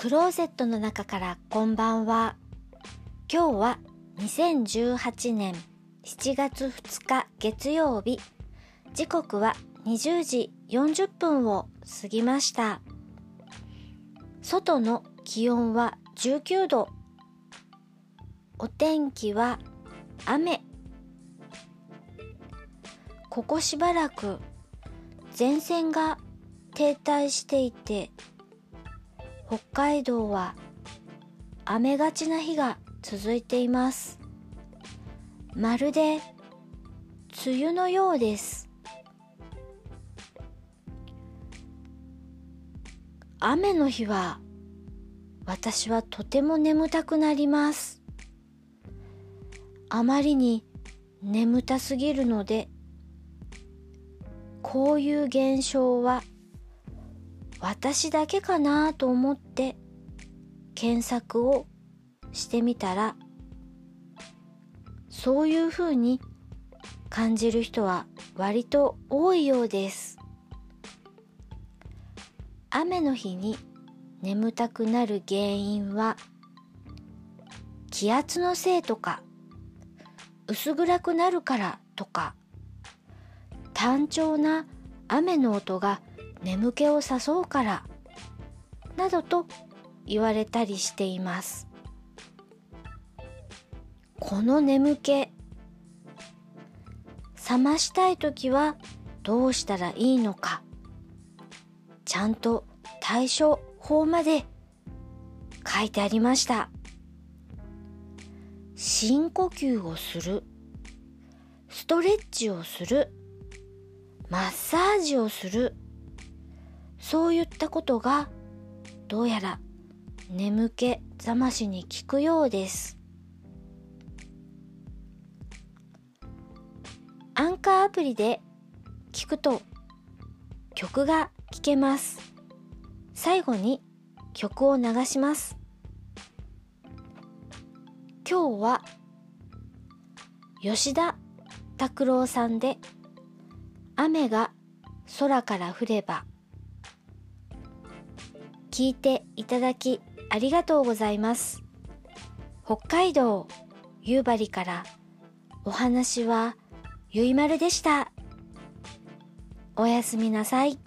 クローゼットの中からこんばんは。今日は2018年7月2日月曜日。時刻は20時40分を過ぎました。外の気温は19度。お天気は雨。ここしばらく前線が停滞していて北海道は雨がちな日が続いています。まるで梅雨のようです。雨の日は私はとても眠たくなります。あまりに眠たすぎるのでこういう現象は私だけかなと思って検索をしてみたらそういうふうに感じる人は割と多いようです。雨の日に眠たくなる原因は気圧のせいとか薄暗くなるからとか単調な雨の音が眠気を誘うからなどと言われたりしています。この眠気覚ましたい時はどうしたらいいのかちゃんと対処法まで書いてありました。深呼吸をするストレッチをするマッサージをするそういったことがどうやら眠気覚ましに効くようです。アンカーアプリで聞くと曲が聴けます。最後に曲を流します。今日は吉田拓郎さんで雨が空から降れば聞いていただきありがとうございます。北海道夕張からお話はゆいまるでした。おやすみなさい。